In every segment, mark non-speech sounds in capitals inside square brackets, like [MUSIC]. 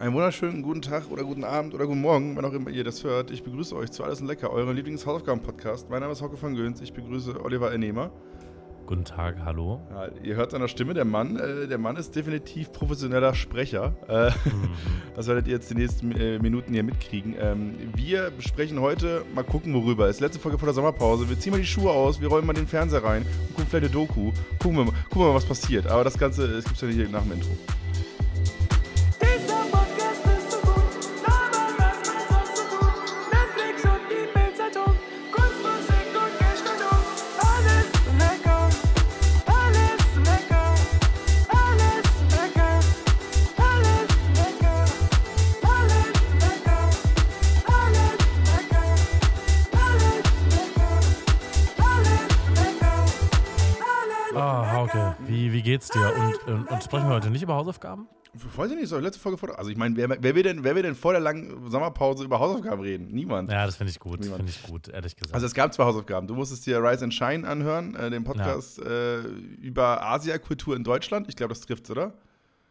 Einen wunderschönen guten Tag oder guten Abend oder guten Morgen, wann auch immer ihr das hört. Ich begrüße euch zu Alles und Lecker, eurem Lieblings-Hausaufgaben-Podcast. Mein Name ist Hauke von Göns, ich begrüße Oliver Ernehmer. Guten Tag, hallo. Ja, ihr hört seiner Stimme, der Mann, äh, der Mann ist definitiv professioneller Sprecher. Äh, mhm. [LAUGHS] Das werdet ihr jetzt die nächsten äh, Minuten hier mitkriegen. Ähm, wir besprechen heute, mal gucken worüber. Es ist letzte Folge vor der Sommerpause. Wir ziehen mal die Schuhe aus, wir räumen mal den Fernseher rein und gucken vielleicht eine Doku. Gucken wir mal, gucken wir mal was passiert. Aber das Ganze, gibt es ja hier nach dem Intro. Sprechen wir heute nicht über Hausaufgaben? Weiß ich nicht, so letzte Folge vor. Also ich meine, wer, wer, will denn, wer will denn vor der langen Sommerpause über Hausaufgaben reden? Niemand. Ja, das finde ich gut. Finde ich gut, ehrlich gesagt. Also es gab zwei Hausaufgaben. Du musstest dir Rise and Shine anhören, äh, den Podcast ja. äh, über Asiakultur in Deutschland. Ich glaube, das trifft's, oder?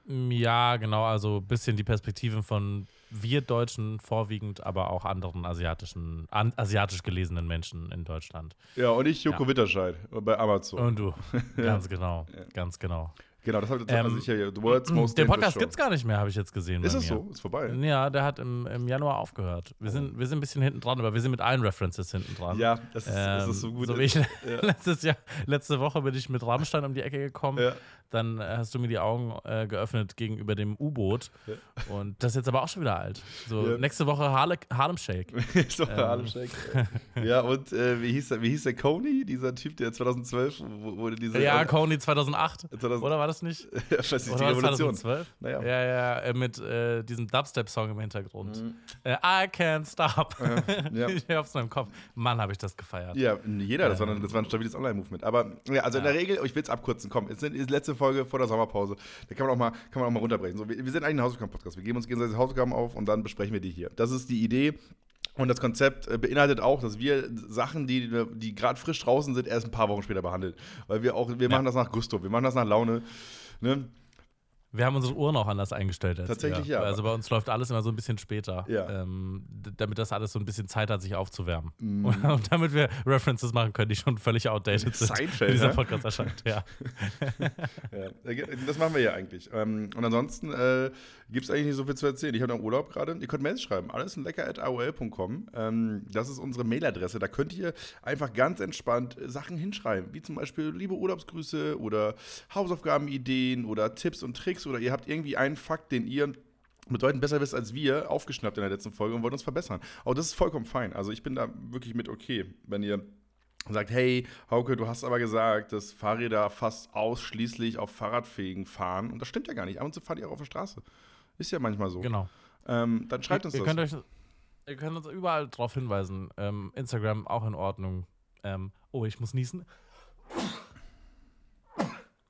Ja, genau. Also ein bisschen die Perspektiven von wir Deutschen vorwiegend, aber auch anderen asiatischen, an, asiatisch gelesenen Menschen in Deutschland. Ja, und ich Joko ja. Witterscheid bei Amazon. Und du, [LAUGHS] ganz genau, ja. ganz genau. Genau, das habe ich ähm, sicher hier. The World's Most Der Podcast gibt es gar nicht mehr, habe ich jetzt gesehen. Ist es so? Ist vorbei. Ja, der hat im, im Januar aufgehört. Wir, oh. sind, wir sind ein bisschen hinten dran, aber wir sind mit allen References hinten dran. Ja, das ist, ähm, das ist so ähm, gut. So ich ja. [LAUGHS] letztes Jahr, letzte Woche bin ich mit Rammstein um die Ecke gekommen. Ja dann hast du mir die Augen äh, geöffnet gegenüber dem U-Boot. Ja. Und das ist jetzt aber auch schon wieder alt. So nächste Woche Harle Harlem Shake. [LAUGHS] Woche ähm. Harlem Shake. ja, und äh, wie, hieß der, wie hieß der Coney, dieser Typ, der 2012 wurde diese. Ja, äh, Coney 2008. 2000, oder war das nicht? [LAUGHS] ja, weiß nicht, oder die Revolution. 2012? Naja. Ja, ja, äh, mit äh, diesem Dubstep-Song im Hintergrund. Mhm. Äh, I can't stop. Ja. [LAUGHS] ich hab's nur im Kopf. Mann, habe ich das gefeiert. Ja, jeder, das, war, das war ein stabiles Online-Movement. Aber ja, also in der Regel, ich will es abkürzen, komm, es ist die letzte Folge vor der Sommerpause. Da kann man auch mal, kann man auch mal runterbrechen. So, wir, wir sind eigentlich ein Hausaufgaben-Podcast. Wir geben uns gegenseitig Hausaufgaben auf und dann besprechen wir die hier. Das ist die Idee. Und das Konzept äh, beinhaltet auch, dass wir Sachen, die, die gerade frisch draußen sind, erst ein paar Wochen später behandeln. Weil wir auch, wir ja. machen das nach Gusto, wir machen das nach Laune. Ne? Wir haben unsere Uhren auch anders eingestellt. Als Tatsächlich, ja. ja. Also bei uns läuft alles immer so ein bisschen später, ja. ähm, damit das alles so ein bisschen Zeit hat, sich aufzuwärmen. Mm. [LAUGHS] Und, damit wir References machen können, die schon völlig outdated sind, Seinfeld, dieser Podcast erscheint. Ja. [LAUGHS] ja. Das machen wir ja eigentlich. Ähm, und ansonsten äh, gibt es eigentlich nicht so viel zu erzählen. Ich habe noch Urlaub gerade. Ihr könnt Mails schreiben. Alles in lecker.aol.com. Ähm, das ist unsere Mailadresse. Da könnt ihr einfach ganz entspannt Sachen hinschreiben, wie zum Beispiel liebe Urlaubsgrüße oder Hausaufgabenideen oder Tipps und Tricks oder ihr habt irgendwie einen Fakt, den ihr bedeutend besser wisst als wir, aufgeschnappt in der letzten Folge und wollt uns verbessern. Auch das ist vollkommen fein. Also ich bin da wirklich mit okay, wenn ihr sagt, hey, Hauke, du hast aber gesagt, dass Fahrräder fast ausschließlich auf Fahrradfähigen fahren. Und das stimmt ja gar nicht. Ab und zu fahren die auch auf der Straße. Ist ja manchmal so. Genau. Ähm, dann schreibt uns ihr, das. Könnt euch, ihr könnt uns überall darauf hinweisen. Ähm, Instagram auch in Ordnung. Ähm, oh, ich muss niesen.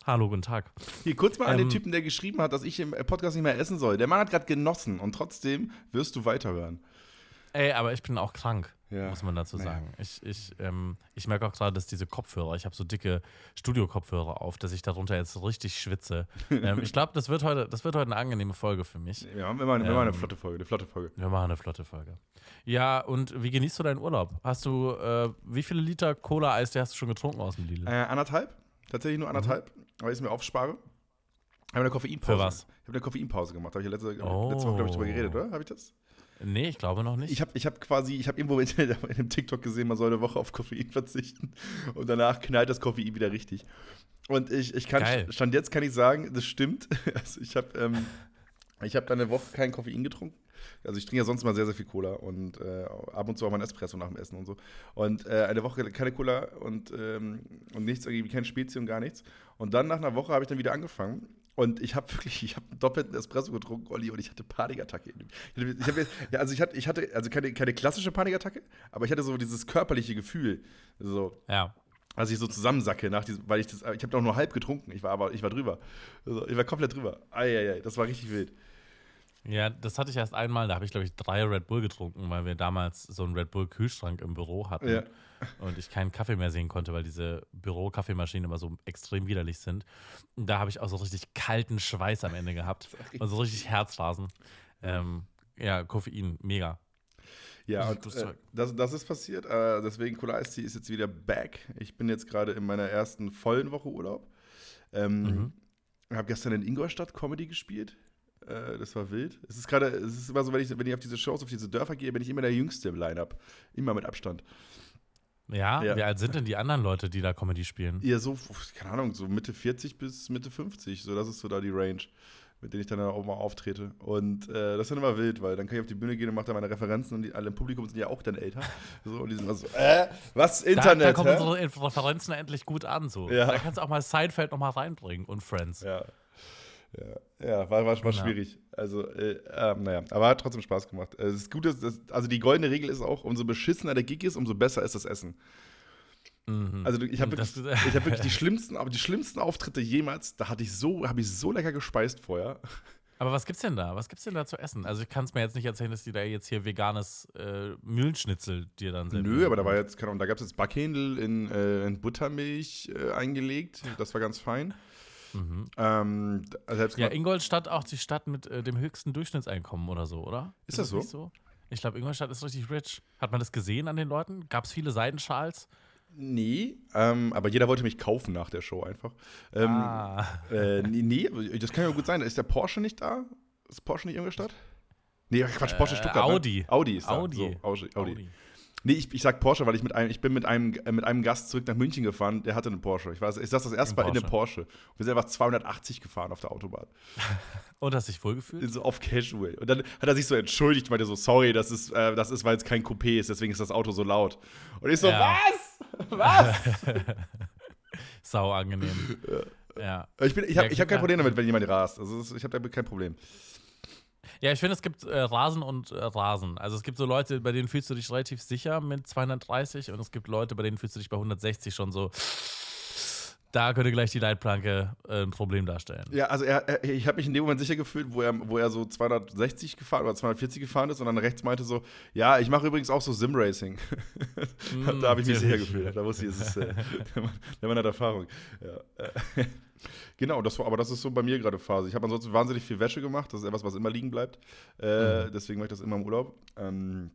Hallo, guten Tag. Hier kurz mal an den ähm, Typen, der geschrieben hat, dass ich im Podcast nicht mehr essen soll. Der Mann hat gerade genossen und trotzdem wirst du weiterhören. Ey, aber ich bin auch krank, ja. muss man dazu sagen. Naja. Ich, ich, ähm, ich merke auch gerade, dass diese Kopfhörer, ich habe so dicke Studio-Kopfhörer auf, dass ich darunter jetzt richtig schwitze. [LAUGHS] ähm, ich glaube, das, wird heute, das wird heute eine angenehme Folge für mich. Ja, wir machen, wir machen eine ähm, flotte Folge, eine flotte Folge. Wir machen eine flotte Folge. Ja, und wie genießt du deinen Urlaub? Hast du, äh, wie viele Liter Cola-Eis hast du schon getrunken aus dem Lidl? Äh, anderthalb. Tatsächlich nur anderthalb, mhm. Weil ich es mir aufspare. Ich habe eine Koffeinpause. Für was? Ich habe eine Koffeinpause gemacht. Habe ich letzte, oh. letzte Woche, glaube ich, drüber geredet, oder? Habe ich das? Nee, ich glaube noch nicht. Ich habe ich hab quasi, ich habe irgendwo in, [LAUGHS] in einem TikTok gesehen, man soll eine Woche auf Koffein verzichten und danach knallt das Koffein wieder richtig. Und ich, ich kann, Geil. stand jetzt kann ich sagen, das stimmt. [LAUGHS] Also ich habe ähm, hab dann eine Woche kein Koffein getrunken. Also ich trinke ja sonst mal sehr, sehr viel Cola und äh, ab und zu auch mal ein Espresso nach dem Essen und so. Und äh, eine Woche keine Cola und, ähm, und nichts, irgendwie kein Spezi und gar nichts. Und dann nach einer Woche habe ich dann wieder angefangen und ich habe [LAUGHS] wirklich, ich habe einen doppelten Espresso getrunken, Olli, und ich hatte Panikattacke. Ich hatte, ja, also ich hatte, ich hatte also keine, keine klassische Panikattacke, aber ich hatte so dieses körperliche Gefühl, so. Ja. Als ich so zusammensacke, nach diesem, weil ich das, ich habe doch nur halb getrunken, ich war aber, ich war drüber. Also ich war komplett drüber. Eieiei, das war richtig wild. Ja, das hatte ich erst einmal, da habe ich, glaube ich, drei Red Bull getrunken, weil wir damals so einen Red Bull-Kühlschrank im Büro hatten ja. und ich keinen Kaffee mehr sehen konnte, weil diese Büro-Kaffeemaschinen immer so extrem widerlich sind. Und da habe ich auch so richtig kalten Schweiß am Ende gehabt [LAUGHS] und so richtig Herzrasen. Ähm, ja, Koffein, mega. Ja, und äh, das, das ist passiert. Äh, deswegen Cola Ice ist jetzt wieder back. Ich bin jetzt gerade in meiner ersten vollen Woche Urlaub. Ähm, mhm. Habe gestern in Ingolstadt Comedy gespielt. Äh, das war wild. Es ist gerade, es ist immer so, wenn ich, wenn ich auf diese Shows, auf diese Dörfer gehe, bin ich immer der Jüngste im Line-Up. Immer mit Abstand. Ja? ja? Wie alt sind denn die anderen Leute, die da Comedy spielen? Ja, so, keine Ahnung, so Mitte 40 bis Mitte 50. So, das ist so da die Range, mit denen ich dann auch mal auftrete. Und äh, das ist dann immer wild, weil dann kann ich auf die Bühne gehen und mache da meine Referenzen und die, alle im Publikum sind ja auch dann älter. [LAUGHS] So, und die sind immer so, äh, was Internet? Da, da kommen unsere Referenzen endlich gut an. So. Ja. Da kannst du auch mal Seinfeld nochmal reinbringen und Friends. Ja. Ja, ja war, war, war schwierig. Also, äh, äh, naja, aber hat trotzdem Spaß gemacht. Äh, das Gute ist, also die goldene Regel ist auch, umso beschissener der Gig ist, umso besser ist das Essen. Mhm. Also ich habe wirklich, hab wirklich [LAUGHS] die schlimmsten, aber die schlimmsten Auftritte jemals, da hatte ich so, habe ich so lecker gespeist vorher. Aber was gibt's denn da? Was gibt's denn da zu essen? Also ich kann es mir jetzt nicht erzählen, dass die da jetzt hier veganes äh, Mühlenschnitzel dir dann sind. Nö, aber da war jetzt, da gab es jetzt Backhändel in, äh, in Buttermilch äh, eingelegt. Das war ganz fein. Mhm. Ähm, also ja, Ingolstadt auch die Stadt mit äh, dem höchsten Durchschnittseinkommen oder so, oder? Ist, ist das, das so? so? Ich glaube, Ingolstadt ist richtig rich. Hat man das gesehen an den Leuten? Gab es viele Seidenschals? Nee, ähm, aber jeder wollte mich kaufen nach der Show einfach. Ähm, ah. Äh, nee, das kann ja gut sein. Ist der Porsche nicht da? Ist Porsche nicht in Ingolstadt? Nee, Quatsch, Porsche äh, Stuttgart. Audi. Ne? Audi ist da. Audi. So, Audi. Audi. Nee, ich, ich sag Porsche, weil ich mit einem, ich bin mit einem, äh, mit einem Gast zurück nach München gefahren, der hatte eine Porsche. Ich, weiß, ich saß das erste Mal in einem Porsche. wir sind einfach 280 gefahren auf der Autobahn. [LAUGHS] Und hast dich wohlgefühlt? So auf Casual. Und dann hat er sich so entschuldigt, meinte so, sorry, das ist, äh, das ist, weil es kein Coupé ist, deswegen ist das Auto so laut. Und ich so, ja. was? [LAUGHS] Was? [LAUGHS] Sau angenehm. Ja. Ich, ich habe ja, hab kein Problem damit, wenn jemand rast. Also ich habe damit kein Problem. Ja, ich finde, es gibt äh, Rasen und äh, Rasen. Also es gibt so Leute, bei denen fühlst du dich relativ sicher mit 230 und es gibt Leute, bei denen fühlst du dich bei 160 schon so. Da könnte gleich die Leitplanke äh, ein Problem darstellen. Ja, also er, er, ich habe mich in dem Moment sicher gefühlt, wo er, wo er so 260 gefahren oder 240 gefahren ist und dann rechts meinte so, ja, ich mache übrigens auch so Sim-Racing. Mm, [LAUGHS] da habe ich mich sicher gefühlt. Da wusste ich, es ist, äh, [LAUGHS] der Mann hat Erfahrung. Ja. [LAUGHS] Genau, das war, aber das ist so bei mir gerade Phase. Ich habe ansonsten wahnsinnig viel Wäsche gemacht. Das ist etwas, was immer liegen bleibt. Äh, mhm. Deswegen mache ich das immer im Urlaub. Ähm,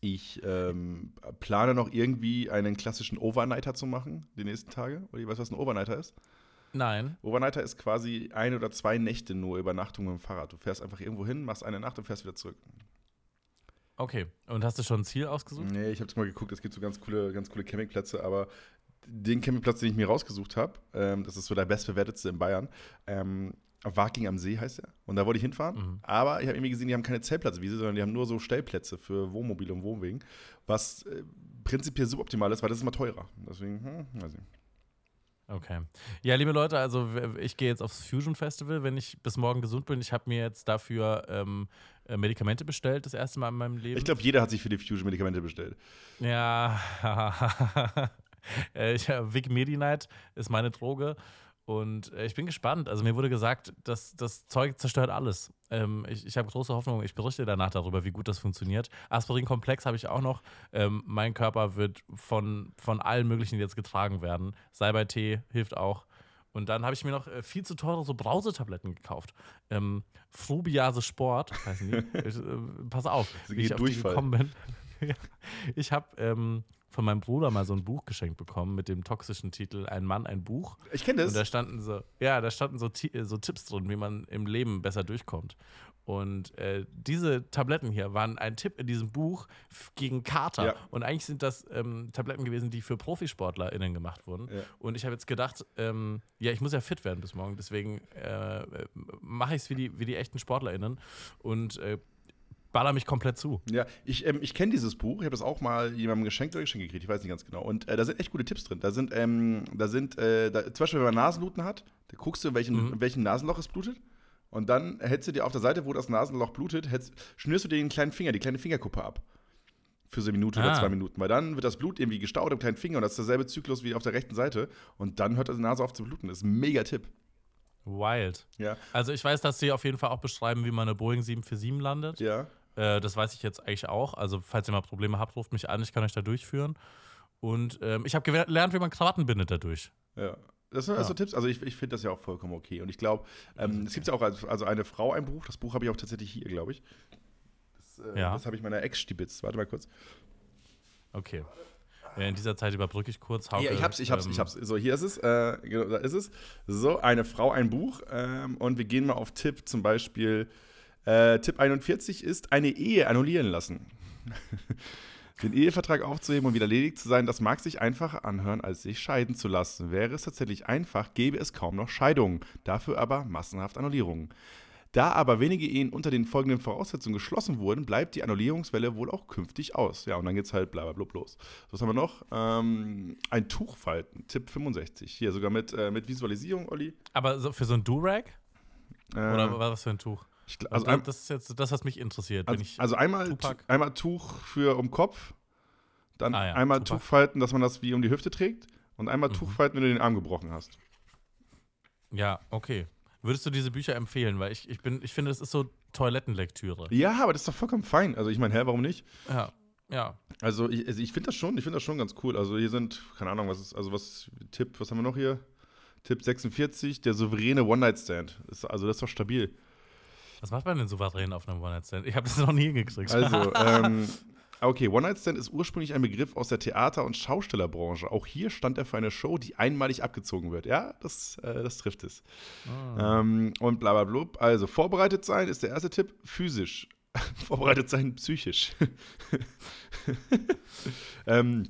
ich ähm, plane noch irgendwie einen klassischen Overnighter zu machen, die nächsten Tage. Oder weißt du, was ein Overnighter ist? Nein. Overnighter ist quasi ein oder zwei Nächte nur Übernachtung mit dem Fahrrad. Du fährst einfach irgendwo hin, machst eine Nacht und fährst wieder zurück. Okay. Und hast du schon ein Ziel ausgesucht? Nee, ich habe mal geguckt, es gibt so ganz coole, ganz coole Campingplätze, aber den Campingplatz, den ich mir rausgesucht habe, ähm, das ist so der bestbewertetste in Bayern, ähm, Waking am See heißt er. Und da wollte ich hinfahren. Mhm. Aber ich habe irgendwie gesehen, die haben keine Zeltplatzwiese, sondern die haben nur so Stellplätze für Wohnmobile und Wohnwegen. Was äh, prinzipiell suboptimal ist, weil das ist immer teurer. Deswegen, hm, weiß ich. Okay. Ja, liebe Leute, also ich gehe jetzt aufs Fusion Festival, wenn ich bis morgen gesund bin. Ich habe mir jetzt dafür ähm, äh, Medikamente bestellt, das erste Mal in meinem Leben. Ich glaube, jeder hat sich für die Fusion Medikamente bestellt. Ja, [LAUGHS] äh, ich, Vic Medi-Night ist meine Droge. Und äh, ich bin gespannt. Also mir wurde gesagt, dass das Zeug zerstört alles. Ähm, ich ich habe große Hoffnung. Ich berichte danach darüber, wie gut das funktioniert. Aspirin-Komplex habe ich auch noch. Ähm, mein Körper wird von, von allen möglichen jetzt getragen werden. Salbei-Tee hilft auch. Und dann habe ich mir noch äh, viel zu teure so Brausetabletten gekauft. Ähm, Frubiase Sport, heißen die. [LAUGHS] ich, äh, pass auf, wie ich auf die gekommen bin. [LAUGHS] ich habe ähm, von meinem Bruder mal so ein Buch geschenkt bekommen mit dem toxischen Titel Ein Mann, ein Buch. Ich kenne das. Und da standen so, ja, da standen so, so Tipps drin, wie man im Leben besser durchkommt. Und äh, diese Tabletten hier waren ein Tipp in diesem Buch gegen Kater. Ja. Und eigentlich sind das ähm, Tabletten gewesen, die für ProfisportlerInnen gemacht wurden. Ja. Und ich habe jetzt gedacht, ähm, ja, ich muss ja fit werden bis morgen. Deswegen äh, mache ich es wie die, wie die echten SportlerInnen. Und äh, baller mich komplett zu. Ja, ich, ähm, ich kenne dieses Buch. Ich habe das auch mal jemandem geschenkt oder geschenkt gekriegt. Ich weiß nicht ganz genau. Und äh, da sind echt gute Tipps drin. Da sind, ähm, da sind äh, da, zum Beispiel, wenn man Nasenbluten hat, da guckst du, welchen, mhm. in welchem Nasenloch es blutet. Und dann hältst du dir auf der Seite, wo das Nasenloch blutet, hältst, schnürst du dir den kleinen Finger, die kleine Fingerkuppe ab. Für so eine Minute ah. oder zwei Minuten. Weil dann wird das Blut irgendwie gestaut im kleinen Finger und das ist derselbe Zyklus wie auf der rechten Seite. Und dann hört die Nase auf zu bluten. Das ist ein mega Tipp. Wild. Ja. Also ich weiß, dass sie auf jeden Fall auch beschreiben, wie man eine Boeing 747 landet. Ja. Äh, das weiß ich jetzt eigentlich auch. Also, falls ihr mal Probleme habt, ruft mich an, ich kann euch da durchführen. Und ähm, ich habe gelernt, wie man Krawatten bindet dadurch. Ja. das sind also ja. Tipps. Also ich, ich finde das ja auch vollkommen okay. Und ich glaube, ähm, es gibt ja auch als, also eine Frau ein Buch. Das Buch habe ich auch tatsächlich hier, glaube ich. Das, äh, ja. das habe ich meiner Ex stibitzt. Warte mal kurz. Okay. In dieser Zeit überbrücke ich kurz. Hauke, ja, ich hab's, ich hab's, ähm, ich hab's. So, hier ist es. Äh, genau, da ist es. So, eine Frau, ein Buch. Ähm, und wir gehen mal auf Tipp zum Beispiel. Äh, Tipp 41 ist eine Ehe annullieren lassen. [LAUGHS] Den Ehevertrag aufzuheben und wieder ledig zu sein, das mag sich einfacher anhören, als sich scheiden zu lassen. Wäre es tatsächlich einfach, gäbe es kaum noch Scheidungen, dafür aber massenhaft Annullierungen. Da aber wenige Ehen unter den folgenden Voraussetzungen geschlossen wurden, bleibt die Annullierungswelle wohl auch künftig aus. Ja, und dann geht's halt bla bla bla los. Was haben wir noch? Ähm, ein Tuch falten, Tipp 65. Hier sogar mit, äh, mit Visualisierung, Olli. Aber so für so ein Durag? Äh, Oder was für ein Tuch? Ich, also, also das ist jetzt das, was mich interessiert. Also, also einmal, einmal Tuch für um Kopf, dann ah, ja, einmal Tupac. Tuch falten, dass man das wie um die Hüfte trägt und einmal mhm. Tuch falten, wenn du den Arm gebrochen hast. Ja, okay. Würdest du diese Bücher empfehlen? Weil ich, ich, bin, ich finde, das ist so Toilettenlektüre. Ja, aber das ist doch vollkommen fein. Also ich meine, hä, warum nicht? Ja. Ja. Also ich, also ich finde das schon, ich finde das schon ganz cool. Also hier sind, keine Ahnung, was ist, also was, Tipp, was haben wir noch hier? Tipp 46, der souveräne One-Night-Stand. Also das ist doch stabil. Was macht man denn souverän auf einem One-Night-Stand? Ich habe das noch nie hingekriegt. Also, [LAUGHS] ähm, Okay, One-Night-Stand ist ursprünglich ein Begriff aus der Theater- und Schaustellerbranche. Auch hier stand er für eine Show, die einmalig abgezogen wird. Ja, das, äh, das trifft es. Oh. Ähm, und bla bla blub. Also, vorbereitet sein ist der erste Tipp. Physisch. [LAUGHS] vorbereitet sein psychisch. [LAUGHS] ähm,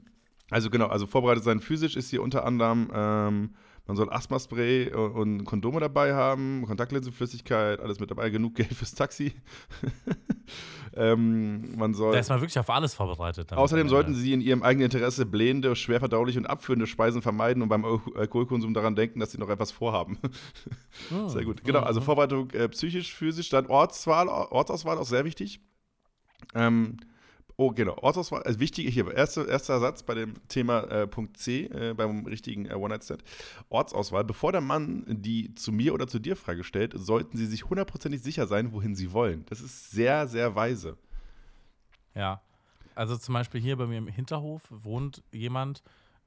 also, genau, also vorbereitet sein physisch ist hier unter anderem. Ähm, man soll Asthma-Spray und Kondome dabei haben, Kontaktlinsenflüssigkeit, alles mit dabei, genug Geld fürs Taxi. [LAUGHS] ähm, man soll. Da ist man wirklich auf alles vorbereitet. Außerdem sollten Sie in Ihrem eigenen Interesse blähende, schwer verdauliche und abführende Speisen vermeiden und beim Alkoholkonsum daran denken, dass Sie noch etwas vorhaben. [LAUGHS] Oh, sehr gut. Genau, also Vorbereitung äh, psychisch, physisch, dann Ortswahl, Ortsauswahl auch sehr wichtig. Ähm, Oh, genau. Ortsauswahl, also wichtig hier, erster, erster Satz bei dem Thema äh, Punkt C, äh, beim richtigen äh, One-Night-Stand. Ortsauswahl. Bevor der Mann die zu mir oder zu dir Frage stellt, sollten Sie sich hundertprozentig sicher sein, wohin Sie wollen. Das ist sehr, sehr weise. Ja. Also zum Beispiel hier bei mir im Hinterhof wohnt jemand,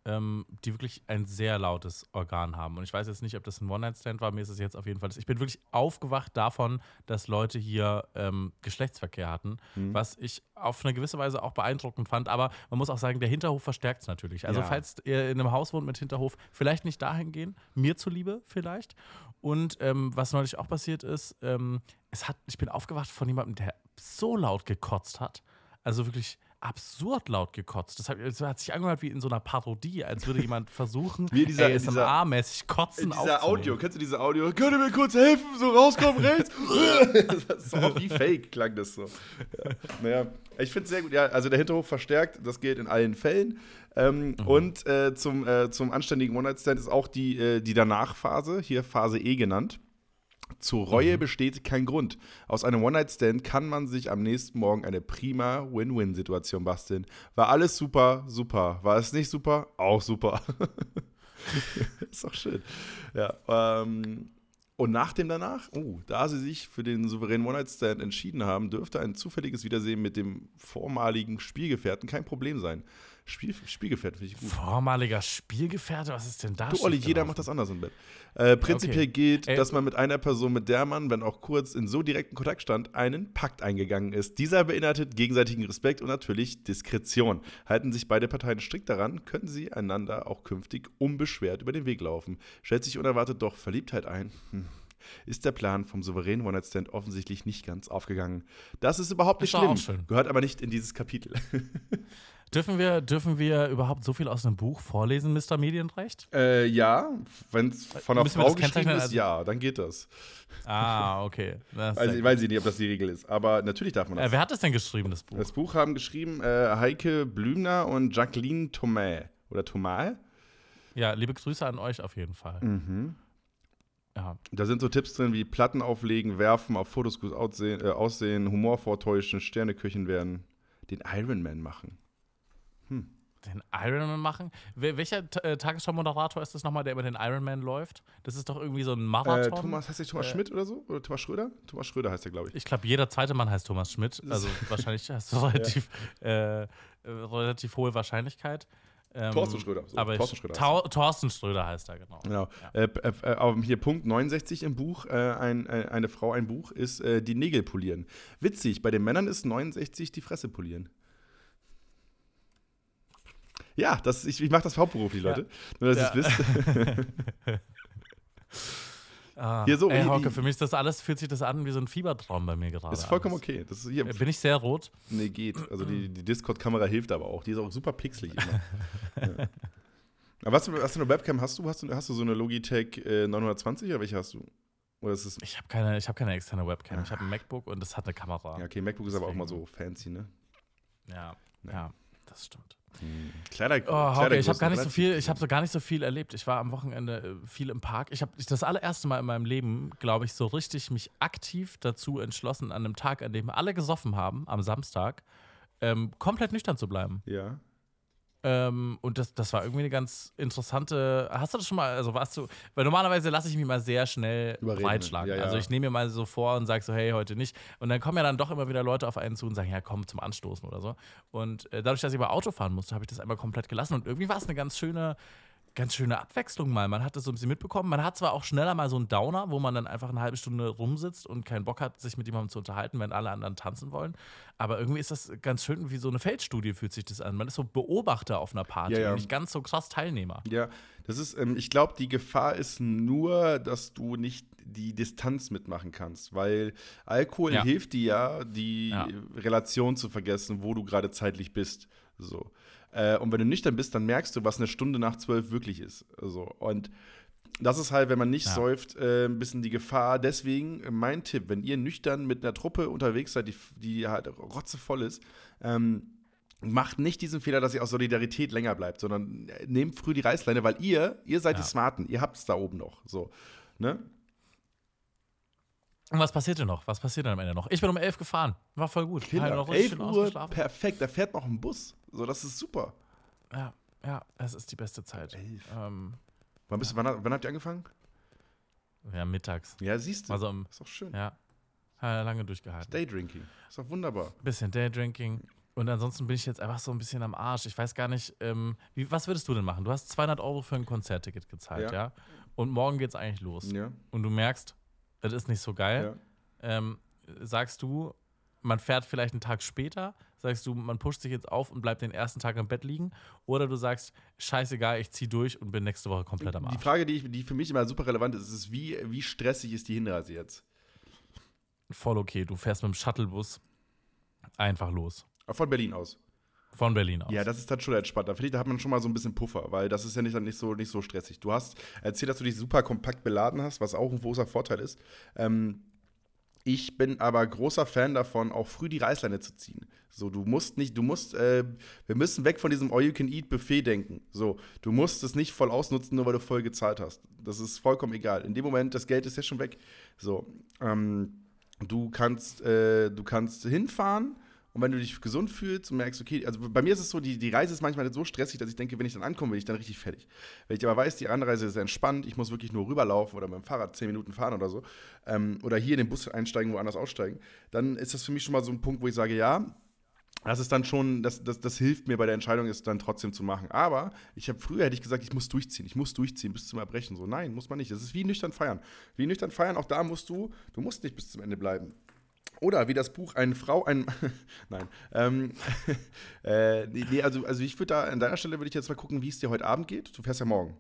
ähm, die wirklich ein sehr lautes Organ haben. Und ich weiß jetzt nicht, ob das ein One-Night-Stand war. Mir ist es jetzt auf jeden Fall. Ich bin wirklich aufgewacht davon, dass Leute hier ähm, Geschlechtsverkehr hatten, mhm. was ich auf eine gewisse Weise auch beeindruckend fand. Aber man muss auch sagen, der Hinterhof verstärkt es natürlich. Also, ja. falls ihr in einem Haus wohnt mit Hinterhof, vielleicht nicht dahin gehen, mir zuliebe vielleicht. Und ähm, was neulich auch passiert ist, ähm, es hat, ich bin aufgewacht von jemandem, der so laut gekotzt hat. Also wirklich absurd laut gekotzt. Das hat, das hat, sich angehört wie in so einer Parodie, als würde jemand [LAUGHS] versuchen, wie dieser, ASMR-mäßig kotzen Dieser Audio, kennst du diese Audio? Könnt ihr mir kurz helfen? So rauskommen, rechts? [LAUGHS] das ist wie Fake klang das so. Ja. Naja, ich finde es sehr gut. Ja, also der Hinterhof verstärkt, das gilt in allen Fällen. Ähm, mhm. Und äh, zum, äh, zum anständigen One-Night-Stand ist auch die, äh, die Danach-Phase, hier Phase E genannt. Zur Reue mhm. besteht kein Grund. Aus einem One-Night-Stand kann man sich am nächsten Morgen eine prima Win-Win-Situation basteln. War alles super, super. War es nicht super? Auch super. [LAUGHS] ist doch schön. Ja, ähm, und nach dem danach, oh, da sie sich für den souveränen One-Night-Stand entschieden haben, dürfte ein zufälliges Wiedersehen mit dem vormaligen Spielgefährten kein Problem sein. Spiel, Spielgefährte finde ich gut. Vormaliger Spielgefährte? Was ist denn da? Du, Olli, jeder macht das anders im Bett. Äh, prinzipiell okay. gilt, Ey. dass man mit einer Person, mit der man, wenn auch kurz, in so direkten Kontakt stand, einen Pakt eingegangen ist. Dieser beinhaltet gegenseitigen Respekt und natürlich Diskretion. Halten sich beide Parteien strikt daran, können sie einander auch künftig unbeschwert über den Weg laufen. Stellt sich unerwartet doch Verliebtheit ein. Hm ist der Plan vom souveränen One-Night-Stand offensichtlich nicht ganz aufgegangen. Das ist überhaupt nicht schlimm, gehört aber nicht in dieses Kapitel. [LAUGHS] Dürfen wir, dürfen wir überhaupt so viel aus einem Buch vorlesen, Mr. Medienrecht? Äh, ja, wenn es von einer Frau geschrieben ist, also ja, dann geht das. Ah, okay. [LAUGHS] weiß, ich weiß nicht, ob das die Regel ist, aber natürlich darf man das. Äh, wer hat das denn geschrieben, das Buch? Das Buch haben geschrieben äh, Heike Blümner und Jacqueline Thomas. Oder Thomas? Ja, liebe Grüße an euch auf jeden Fall. Mhm. Ja. Da sind so Tipps drin wie Platten auflegen, werfen, auf Fotos gut aussehen, äh, aussehen Humor vortäuschen, Sterneköchen werden, den Ironman machen. Hm. Den Ironman machen? Welcher äh, Tagesschau-Moderator ist das nochmal, der über den Ironman läuft? Das ist doch irgendwie so ein Marathon. Äh, Thomas, heißt der Thomas äh, Schmidt oder so? Oder Thomas Schröder? Thomas Schröder heißt der, glaube ich. Ich glaube, jeder zweite Mann heißt Thomas Schmidt. Also wahrscheinlich [LAUGHS] hast du relativ, ja. äh, relativ hohe Wahrscheinlichkeit. Ähm, Thorsten Schröder. So, aber Thorsten Schröder, Tau Thorsten Schröder heißt er, genau. Genau. Ja. Äh, äh, hier Punkt 69 im Buch, äh, ein, äh, eine Frau, ein Buch, ist äh, die Nägel polieren. Witzig, bei den Männern ist 69 die Fresse polieren. Ja, das, ich, ich mache das hauptberuflich, Leute. Ja. Nur, dass ja. ihr es wisst. [LAUGHS] Ah, hier so, ey, Hauke, für mich ist das alles, fühlt sich das an wie so ein Fiebertraum bei mir gerade. Ist vollkommen alles. okay. Ist hier, Bin ich sehr rot? Nee, geht. Also die, [CLEARS THROAT] die Discord-Kamera hilft aber auch. Die ist auch super pixelig immer. [LAUGHS] ja. Aber was, was für eine Webcam hast du? Hast du, hast du so eine Logitech äh, 920 oder welche hast du? Oder ist es ich habe keine, hab keine externe Webcam. Ich habe ein MacBook und das hat eine Kamera. Ja, okay, MacBook Deswegen. ist aber auch mal so fancy, ne? Ja, ja, ja das stimmt. Hm. Kleider, oh, okay, ich habe gar nicht so viel, ich habe so gar nicht so viel erlebt. Ich war am Wochenende äh, viel im Park. Ich habe das allererste Mal in meinem Leben, glaube ich, so richtig mich aktiv dazu entschlossen, an einem Tag, an dem alle gesoffen haben, am Samstag, ähm, komplett nüchtern zu bleiben. Ja. Ähm, und das, das war irgendwie eine ganz interessante. Hast du das schon mal, also warst du, weil normalerweise lasse ich mich mal sehr schnell breitschlagen. Ja, ja. Also ich nehme mir mal so vor und sage so, hey, heute nicht. Und dann kommen ja dann doch immer wieder Leute auf einen zu und sagen, ja, komm zum Anstoßen oder so. Und äh, dadurch, dass ich aber Auto fahren musste, habe ich das einmal komplett gelassen. Und irgendwie war es eine ganz schöne ganz schöne Abwechslung mal. Man hat das so ein bisschen mitbekommen. Man hat zwar auch schneller mal so einen Downer, wo man dann einfach eine halbe Stunde rumsitzt und keinen Bock hat, sich mit jemandem zu unterhalten, wenn alle anderen tanzen wollen. Aber irgendwie ist das ganz schön, wie so eine Feldstudie fühlt sich das an. Man ist so Beobachter auf einer Party ja, ja. und nicht ganz so krass Teilnehmer. Ja, das ist, ähm, ich glaube, die Gefahr ist nur, dass du nicht die Distanz mitmachen kannst, weil Alkohol ja. hilft dir ja, die Relation zu vergessen, wo du gerade zeitlich bist. So. Äh, und wenn du nüchtern bist, dann merkst du, was eine Stunde nach zwölf wirklich ist. Also, und das ist halt, wenn man nicht ja. säuft, äh, ein bisschen die Gefahr. Deswegen äh, mein Tipp, wenn ihr nüchtern mit einer Truppe unterwegs seid, die, die halt rotzevoll ist, ähm, macht nicht diesen Fehler, dass ihr aus Solidarität länger bleibt, sondern äh, nehmt früh die Reißleine, weil ihr, ihr seid ja. die Smarten, ihr habt es da oben noch. So, ne? Und was passierte noch? Was passiert dann am Ende noch? Ich bin um elf gefahren. War voll gut. Kinder, noch 11 Uhr, perfekt. Da fährt noch ein Bus. So, das ist super. Ja, ja, es ist die beste Zeit. Ähm, wann, bist, ja. wann, wann, habt ihr angefangen? Ja, mittags. Ja, siehst du. Also, um, ist doch schön. Ja, lange durchgehalten. Daydrinking. Ist doch wunderbar. Bisschen Daydrinking. Und ansonsten bin ich jetzt einfach so ein bisschen am Arsch. Ich weiß gar nicht, ähm, wie, was würdest du denn machen? Du hast 200 Euro für ein Konzertticket gezahlt, ja? ja? Und morgen geht's eigentlich los. Ja. Und du merkst, das ist nicht so geil. Ja. Ähm, sagst du, man fährt vielleicht einen Tag später, sagst du, man pusht sich jetzt auf und bleibt den ersten Tag im Bett liegen, oder du sagst, scheißegal, ich zieh durch und bin nächste Woche komplett am Arsch. Die Frage, die, ich, die für mich immer super relevant ist, ist, wie, wie stressig ist die Hinreise jetzt? Voll okay, du fährst mit dem Shuttlebus einfach los. Von Berlin aus. Von Berlin aus. Ja, das ist dann schon entspannter. Finde ich, da hat man schon mal so ein bisschen Puffer, weil das ist ja nicht, dann nicht, so, nicht so stressig. Du hast erzählt, dass du dich super kompakt beladen hast, was auch ein großer Vorteil ist. Ähm, ich bin aber großer Fan davon, auch früh die Reißleine zu ziehen. So, du musst nicht, du musst, äh, wir müssen weg von diesem All-You-Can-Eat-Buffet denken. So, du musst es nicht voll ausnutzen, nur weil du voll gezahlt hast. Das ist vollkommen egal. In dem Moment, das Geld ist ja schon weg. So, ähm, du kannst, äh, du kannst hinfahren und wenn du dich gesund fühlst und merkst, okay, also bei mir ist es so, die, die Reise ist manchmal so stressig, dass ich denke, wenn ich dann ankomme, bin ich dann richtig fertig. Wenn ich aber weiß, die Anreise ist entspannt, ich muss wirklich nur rüberlaufen oder mit dem Fahrrad zehn Minuten fahren oder so, ähm, oder hier in den Bus einsteigen, woanders aussteigen, dann ist das für mich schon mal so ein Punkt, wo ich sage, ja, das ist dann schon, das, das, das hilft mir bei der Entscheidung, es dann trotzdem zu machen. Aber ich habe früher hätte ich gesagt, ich muss durchziehen, ich muss durchziehen bis zum Erbrechen. So, nein, muss man nicht. Das ist wie nüchtern feiern. Wie nüchtern feiern, auch da musst du, du musst nicht bis zum Ende bleiben. Oder wie das Buch Eine Frau, ein. [LAUGHS] Nein. Ähm, [LAUGHS] äh, nee, also, also ich würde da, an deiner Stelle würde ich jetzt mal gucken, wie es dir heute Abend geht. Du fährst ja morgen.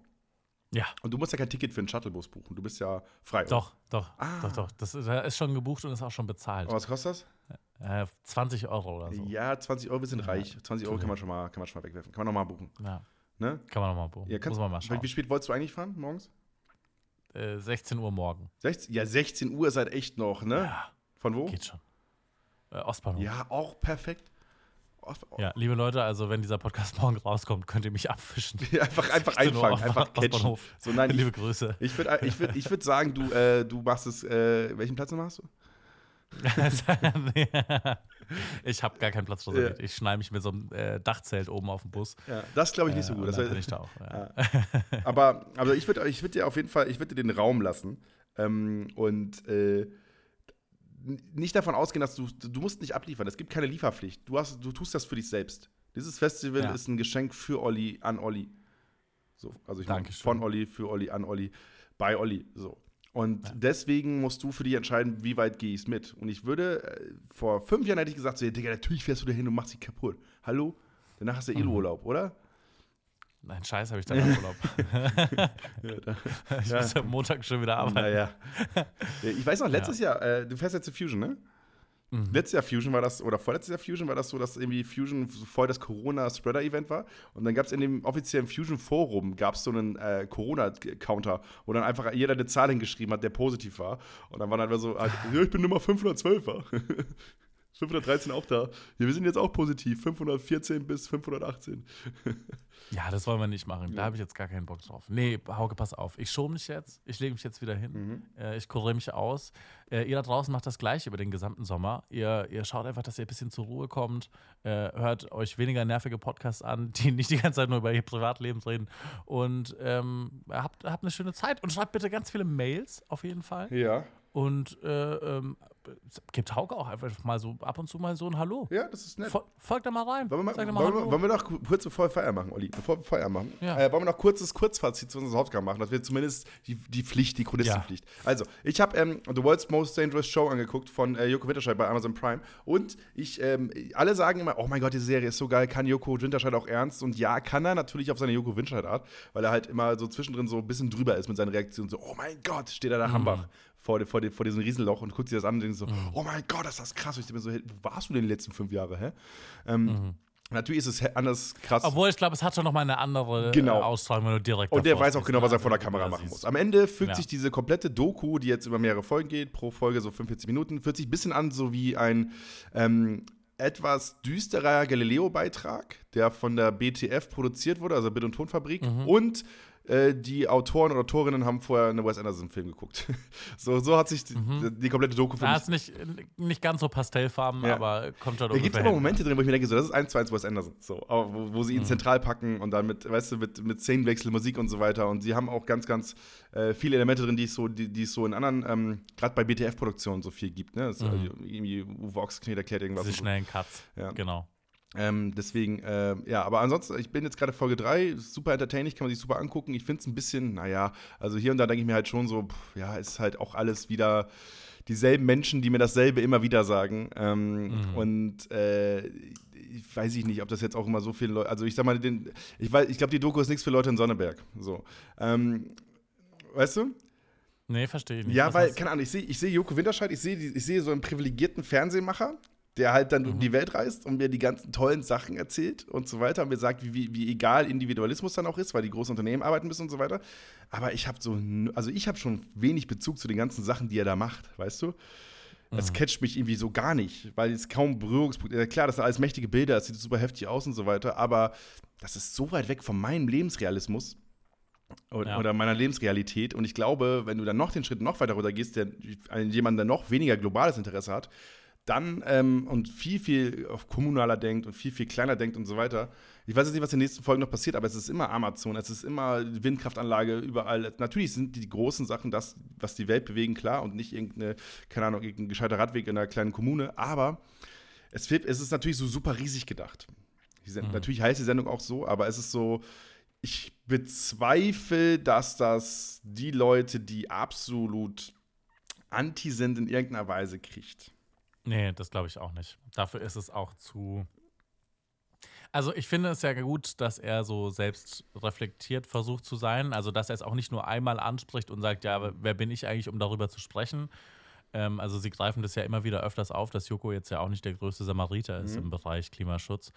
Ja. Und du musst ja kein Ticket für einen Shuttlebus buchen. Du bist ja frei. Doch, doch. Ah. Doch, doch. Das ist schon gebucht und ist auch schon bezahlt. Aber was kostet das? Äh, 20 Euro oder so. Ja, 20 Euro, wir sind ja. reich. 20 Euro kann man, schon mal, kann man schon mal wegwerfen. Kann man nochmal buchen. Ja. Ne? Kann man nochmal buchen. Ja, kannst, Muss man mal schauen. Wie spät wolltest du eigentlich fahren morgens? Äh, 16 Uhr morgen. 16, ja, 16 Uhr seid echt noch, ne? Ja. Von wo? Geht schon. Äh, Ostbahnhof. Ja, auch perfekt. Ost ja, liebe Leute, also wenn dieser Podcast morgen rauskommt, könnt ihr mich abfischen. [LAUGHS] Ja, einfach einfach einfangen, einfach catchen. So, nein, liebe ich, Grüße. Ich würde ich würd, ich würd sagen, du, äh, du machst es, äh, welchen Platz machst du? [LAUGHS] ich habe gar keinen Platz reserviert. Ja. Ich schneide mich mit so einem äh, Dachzelt oben auf den Bus. Ja, das glaube ich nicht so gut. Äh, das bin ich da auch. Ja. [LAUGHS] aber, aber ich würde ich würd dir auf jeden Fall, ich würde dir den Raum lassen. Ähm, und äh, nicht davon ausgehen, dass du, du musst nicht abliefern. Es gibt keine Lieferpflicht. Du, hast, du tust das für dich selbst. Dieses Festival ja. ist ein Geschenk für Olli an Olli. So, also ich meine, von Olli für Olli an Olli bei Olli. So. Und ja. deswegen musst du für dich entscheiden, wie weit gehe ich mit. Und ich würde, äh, vor fünf Jahren hätte ich gesagt, so, Digga, natürlich fährst du da hin und machst dich kaputt. Hallo? Danach hast du mhm. eh Urlaub, oder? Nein, Scheiß habe ich dann [LAUGHS] Urlaub. [LAUGHS] ich muss ja Montag schon wieder arbeiten. Naja. Ich weiß noch, letztes ja. Jahr, äh, du fährst jetzt zu Fusion, ne? Mhm. Letztes Jahr Fusion war das, oder vorletztes Jahr Fusion war das so, dass irgendwie Fusion voll das Corona-Spreader-Event war. Und dann gab es in dem offiziellen Fusion-Forum gab es so einen äh, Corona-Counter, wo dann einfach jeder eine Zahl hingeschrieben hat, der positiv war. Und dann war dann so, halt, ja, ich bin Nummer 512 war. [LAUGHS] 513 auch da. Ja, wir sind jetzt auch positiv. 514 bis 518. [LAUGHS] Ja, das wollen wir nicht machen. Da habe ich jetzt gar keinen Bock drauf. Nee, Hauke, pass auf. Ich schobe mich jetzt. Ich lege mich jetzt wieder hin. Mhm. Äh, ich kuriere mich aus. Äh, ihr da draußen macht das gleiche über den gesamten Sommer. Ihr, ihr schaut einfach, dass ihr ein bisschen zur Ruhe kommt. Äh, hört euch weniger nervige Podcasts an, die [LAUGHS] nicht die ganze Zeit nur über ihr Privatleben reden. Und ähm, habt, habt eine schöne Zeit. Und schreibt bitte ganz viele Mails auf jeden Fall. Ja. Und äh, ähm, gibt Hauke auch einfach mal so ab und zu mal so ein Hallo. Ja, das ist nett. folgt da mal rein. Wollen wir, mal, mal wollen, wir, wollen wir, noch kurz bevor wir Feier machen, Olli? Bevor wir Feier machen, ja. äh, wollen wir noch kurzes Kurzfazit zu unserem Hauptgang machen, dass wir zumindest die, die Pflicht, die Chronistenpflicht. Ja. Also, ich habe ähm, The World's Most Dangerous Show angeguckt von äh, Joko Winterscheid bei Amazon Prime und ich, ähm, alle sagen immer, oh mein Gott, diese Serie ist so geil, kann Joko Winterscheid auch ernst? Und ja, kann er natürlich auf seine Joko Winterscheid-Art, weil er halt immer so zwischendrin so ein bisschen drüber ist mit seinen Reaktionen, so, oh mein Gott, steht er da mhm. Hambach vor, vor, vor diesem Riesenloch und guckt sich das an und denkt so, mhm. oh mein Gott, ist das krass. Und ich denke mir so, hey, wo warst du denn die letzten fünf Jahre, hä? Ähm, mhm. Natürlich ist es anders krass. Obwohl, ich glaube, es hat schon nochmal eine andere genau. Äh, Ausstrahlung, wenn du direkt Und der weiß auch genau, was er vor der Kamera machen muss. Am Ende fügt ja. sich diese komplette Doku, die jetzt über mehrere Folgen geht, pro Folge so 45 Minuten, fühlt sich ein bisschen an, so wie ein ähm, etwas düsterer Galileo-Beitrag, der von der BTF produziert wurde, also Bild- und Tonfabrik, mhm. und äh, die Autoren oder Autorinnen haben vorher einen Wes Anderson-Film geguckt. [LAUGHS] so, so hat sich die, mhm. die komplette Doku für Ja, ist nicht, nicht ganz so pastellfarben, ja. aber kommt schon Da gibt es aber Momente drin, wo ich mir denke, so, das ist eins zu eins Wes Anderson. So, wo, wo sie ihn mhm. zentral packen und dann mit, weißt du, mit, mit Szenenwechsel, Musik und so weiter. Und sie haben auch ganz, ganz äh, viele Elemente drin, die es so, die, die es so in anderen, ähm, gerade bei BTF-Produktionen so viel gibt. Ne? Das, mhm. irgendwie Uwe Ochsknecht erklärt irgendwas. Diese schnellen Cuts. Ja. Genau. Ähm, deswegen, äh, ja, aber ansonsten, ich bin jetzt gerade Folge 3, super entertaining, kann man sich super angucken. Ich finde es ein bisschen, naja, also hier und da denke ich mir halt schon so, pff, ja, ist halt auch alles wieder dieselben Menschen, die mir dasselbe immer wieder sagen. Ähm, mhm. Und äh, ich weiß ich nicht, ob das jetzt auch immer so viele Leute, also ich sag mal, den, ich, ich glaube, die Doku ist nichts für Leute in Sonneberg. So. Ähm, weißt du? Nee, verstehe ich nicht. Ja, weil, keine Ahnung, ich sehe ich seh Joko Winterscheid, ich sehe ich seh so einen privilegierten Fernsehmacher, der halt dann mhm. um die Welt reist und mir die ganzen tollen Sachen erzählt und so weiter und mir sagt, wie, wie, wie egal Individualismus dann auch ist, weil die großen Unternehmen arbeiten müssen und so weiter. Aber ich habe so, also ich habe schon wenig Bezug zu den ganzen Sachen, die er da macht, weißt du? Das mhm. catcht mich irgendwie so gar nicht, weil es kaum Berührungspunkte. Klar, das sind alles mächtige Bilder, das sieht super heftig aus und so weiter, aber das ist so weit weg von meinem Lebensrealismus oder, ja. oder, meiner Lebensrealität. Und ich glaube, wenn du dann noch den Schritt noch weiter runter gehst, der jemand, der noch weniger globales Interesse hat, dann ähm, und viel, viel kommunaler denkt und viel, viel kleiner denkt und so weiter. Ich weiß jetzt nicht, was in den nächsten Folgen noch passiert, aber es ist immer Amazon, es ist immer Windkraftanlage überall. Natürlich sind die großen Sachen das, was die Welt bewegen, klar, und nicht irgendeine, keine Ahnung, irgendein gescheiter Radweg in einer kleinen Kommune, aber es, es ist natürlich so super riesig gedacht. Mhm. Natürlich heißt die Sendung auch so, aber es ist so, ich bezweifle, dass das die Leute, die absolut anti sind, in irgendeiner Weise kriegt. Nee, das glaube ich auch nicht. Dafür ist es auch zu. Also ich finde es ja gut, dass er so selbst reflektiert versucht zu sein. Also dass er es auch nicht nur einmal anspricht und sagt, ja, wer bin ich eigentlich, um darüber zu sprechen. Ähm, also sie greifen das ja immer wieder öfters auf, dass Joko jetzt ja auch nicht der größte Samariter ist mhm. im Bereich Klimaschutz.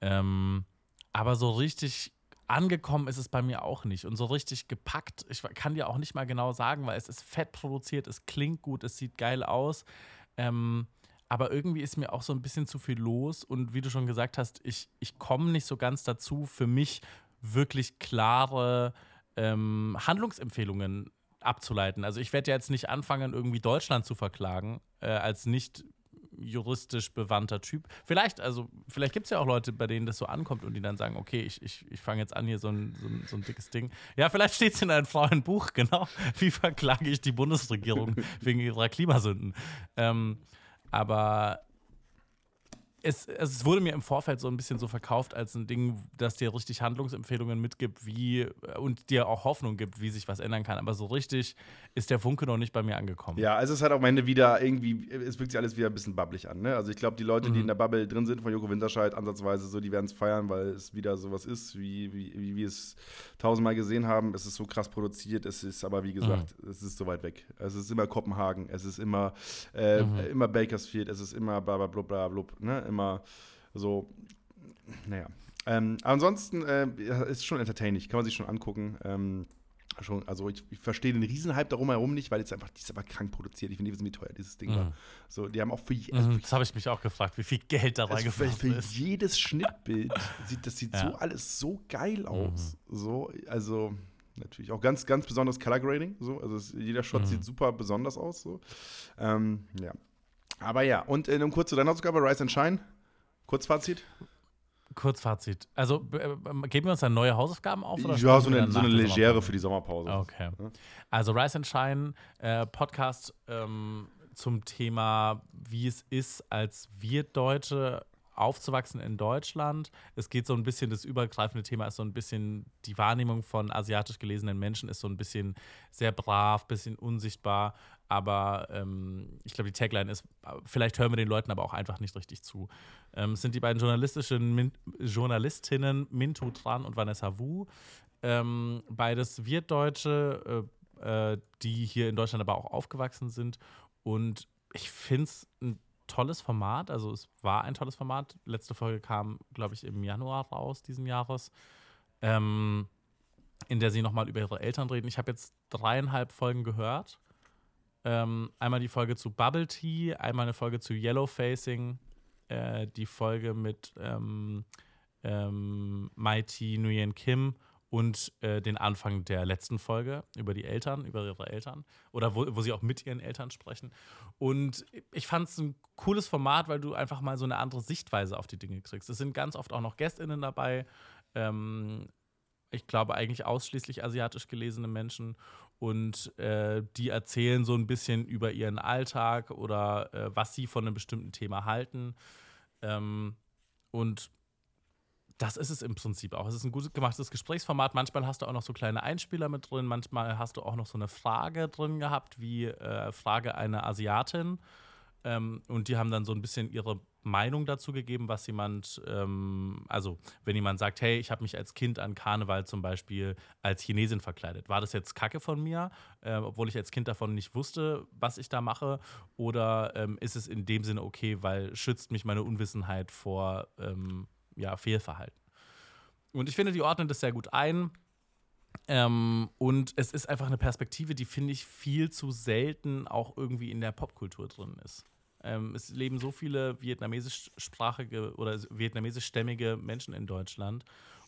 Ähm, aber so richtig angekommen ist es bei mir auch nicht. Und so richtig gepackt, ich kann dir auch nicht mal genau sagen, weil es ist fett produziert, es klingt gut, es sieht geil aus. Ähm, aber irgendwie ist mir auch so ein bisschen zu viel los und wie du schon gesagt hast, ich, ich komme nicht so ganz dazu, für mich wirklich klare ähm, Handlungsempfehlungen abzuleiten. Also ich werde ja jetzt nicht anfangen, irgendwie Deutschland zu verklagen, äh, als nicht juristisch bewandter Typ. Vielleicht, also, vielleicht gibt es ja auch Leute, bei denen das so ankommt und die dann sagen, okay, ich, ich, ich fange jetzt an, hier so ein, so ein, so ein dickes Ding. Ja, vielleicht steht es in einem freien Buch, [LAUGHS] genau. Wie verklage ich die Bundesregierung [LAUGHS] wegen ihrer Klimasünden? Ähm, aber es, es wurde mir im Vorfeld so ein bisschen so verkauft als ein Ding, das dir richtig Handlungsempfehlungen mitgibt, wie und dir auch Hoffnung gibt, wie sich was ändern kann. Aber so richtig ist der Funke noch nicht bei mir angekommen. Ja, also es ist halt am Ende wieder irgendwie, es fühlt sich alles wieder ein bisschen bubblig an. Ne? Also ich glaube, die Leute, mhm. die in der Bubble drin sind von Joko Winterscheid, ansatzweise so, die werden es feiern, weil es wieder sowas ist, wie, wie, wie wir es tausendmal gesehen haben. Es ist so krass produziert, es ist aber, wie gesagt, mhm. es ist so weit weg. Es ist immer Kopenhagen, es ist immer, äh, mhm. immer Bakersfield, es ist immer bla bla bla bla, bla ne? Immer so, naja. Ähm, ansonsten äh, ist schon entertaining, kann man sich schon angucken. Ähm, schon, also ich, ich verstehe den Riesenhype darum herum nicht, weil es einfach, die ist aber krank produziert. Ich finde, die wissen, wie teuer dieses Ding mhm. war. So, die haben auch für, also mhm, Das habe ich mich auch gefragt, wie viel Geld da also für, für ist. jedes Schnittbild [LAUGHS] sieht das sieht ja. so alles so geil aus. Mhm. So, also natürlich auch ganz, ganz besonderes Color Grading. So, also es, jeder Shot mhm. sieht super besonders aus. So. Ähm, ja. Aber ja, und äh, um kurz zu deiner Ausgabe, Rise and Shine. Kurzfazit? Kurzfazit. Also äh, geben wir uns dann neue Hausaufgaben auf? Oder ja, so eine, so eine legere für die Sommerpause. Okay. Also Rise and Shine, äh, Podcast ähm, zum Thema, wie es ist, als wir Deutsche aufzuwachsen in Deutschland. Es geht so ein bisschen, das übergreifende Thema ist so ein bisschen, die Wahrnehmung von asiatisch gelesenen Menschen ist so ein bisschen sehr brav, bisschen unsichtbar. Aber ähm, ich glaube, die Tagline ist, vielleicht hören wir den Leuten aber auch einfach nicht richtig zu. Ähm, es sind die beiden journalistischen Min Journalistinnen Mintu Tran und Vanessa Wu. Ähm, beides Wirtdeutsche, äh, äh, die hier in Deutschland aber auch aufgewachsen sind. Und ich finde es ein tolles Format. Also es war ein tolles Format. Letzte Folge kam, glaube ich, im Januar raus diesen Jahres. Ähm, in der sie nochmal über ihre Eltern reden. Ich habe jetzt dreieinhalb Folgen gehört ähm, einmal die Folge zu Bubble Tea, einmal eine Folge zu Yellow Facing, äh, die Folge mit ähm, ähm, Mighty Nguyen Kim und äh, den Anfang der letzten Folge über die Eltern, über ihre Eltern oder wo, wo sie auch mit ihren Eltern sprechen. Und ich fand es ein cooles Format, weil du einfach mal so eine andere Sichtweise auf die Dinge kriegst. Es sind ganz oft auch noch GästInnen dabei. Ähm, ich glaube eigentlich ausschließlich asiatisch gelesene Menschen und äh, die erzählen so ein bisschen über ihren Alltag oder äh, was sie von einem bestimmten Thema halten. Ähm, und das ist es im Prinzip auch. Es ist ein gut gemachtes Gesprächsformat. Manchmal hast du auch noch so kleine Einspieler mit drin, manchmal hast du auch noch so eine Frage drin gehabt, wie äh, Frage einer Asiatin. Ähm, und die haben dann so ein bisschen ihre Meinung dazu gegeben, was jemand, ähm, also wenn jemand sagt, hey, ich habe mich als Kind an Karneval zum Beispiel als Chinesin verkleidet, war das jetzt Kacke von mir, äh, obwohl ich als Kind davon nicht wusste, was ich da mache, oder ähm, ist es in dem Sinne okay, weil schützt mich meine Unwissenheit vor ähm, ja, Fehlverhalten? Und ich finde, die ordnen das sehr gut ein. Ähm, und es ist einfach eine Perspektive, die, finde ich, viel zu selten auch irgendwie in der Popkultur drin ist. Ähm, es leben so viele vietnamesischsprachige oder vietnamesischstämmige Menschen in Deutschland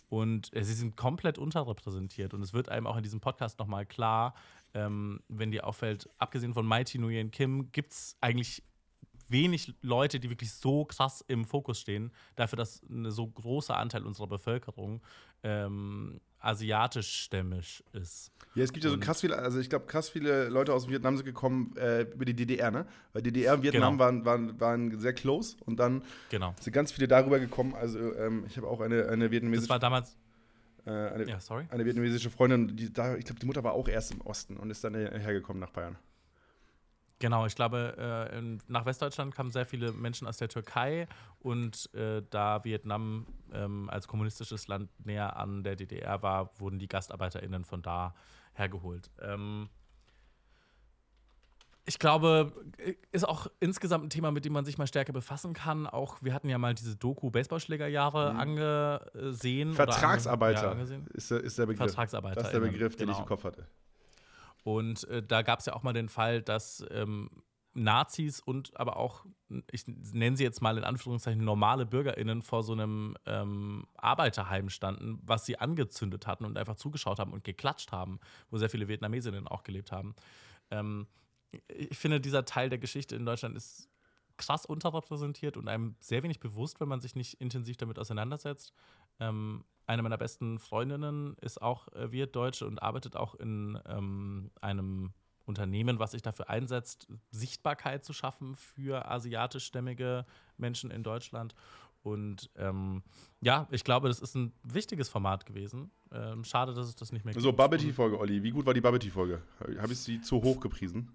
und äh, sie sind komplett unterrepräsentiert. Und es wird einem auch in diesem Podcast nochmal klar, ähm, wenn dir auffällt, abgesehen von Mighty Nguyen Kim, gibt es eigentlich wenig Leute, die wirklich so krass im Fokus stehen, dafür, dass ein so großer Anteil unserer Bevölkerung ähm, asiatischstämmig ist. Ja, es gibt ja so krass viele, also ich glaube, krass viele Leute aus Vietnam sind gekommen äh, über die DDR, ne? Weil DDR und Vietnam genau. waren, waren, waren sehr close und dann genau. sind ganz viele darüber gekommen. Also ähm, ich habe auch eine, eine vietnamesische. Das war damals. Äh, eine, ja, sorry. eine vietnamesische Freundin, die da, ich glaube, die Mutter war auch erst im Osten und ist dann hergekommen nach Bayern. Genau, ich glaube, äh, nach Westdeutschland kamen sehr viele Menschen aus der Türkei und äh, da Vietnam ähm, als kommunistisches Land näher an der DDR war, wurden die GastarbeiterInnen von da hergeholt. Ähm, ich glaube, ist auch insgesamt ein Thema, mit dem man sich mal stärker befassen kann. Auch wir hatten ja mal diese Doku Baseballschlägerjahre mhm. angesehen. Vertragsarbeiter ange ja, angesehen. Ist, der, ist der Begriff. Vertragsarbeiter. Das ist der Begriff, den genau. ich im Kopf hatte. Und äh, da gab es ja auch mal den Fall, dass ähm, Nazis und aber auch, ich nenne sie jetzt mal in Anführungszeichen, normale BürgerInnen vor so einem ähm, Arbeiterheim standen, was sie angezündet hatten und einfach zugeschaut haben und geklatscht haben, wo sehr viele Vietnamesinnen auch gelebt haben. Ähm, ich finde, dieser Teil der Geschichte in Deutschland ist krass unterrepräsentiert und einem sehr wenig bewusst, wenn man sich nicht intensiv damit auseinandersetzt. Ähm, eine meiner besten Freundinnen ist auch äh, Wirtdeutsche und arbeitet auch in ähm, einem Unternehmen, was sich dafür einsetzt, Sichtbarkeit zu schaffen für asiatischstämmige Menschen in Deutschland. Und ähm, ja, ich glaube, das ist ein wichtiges Format gewesen. Ähm, schade, dass es das nicht mehr gibt. So, Bubble Tea-Folge, Olli. Wie gut war die Bubble Tea-Folge? Habe ich sie zu hoch gepriesen?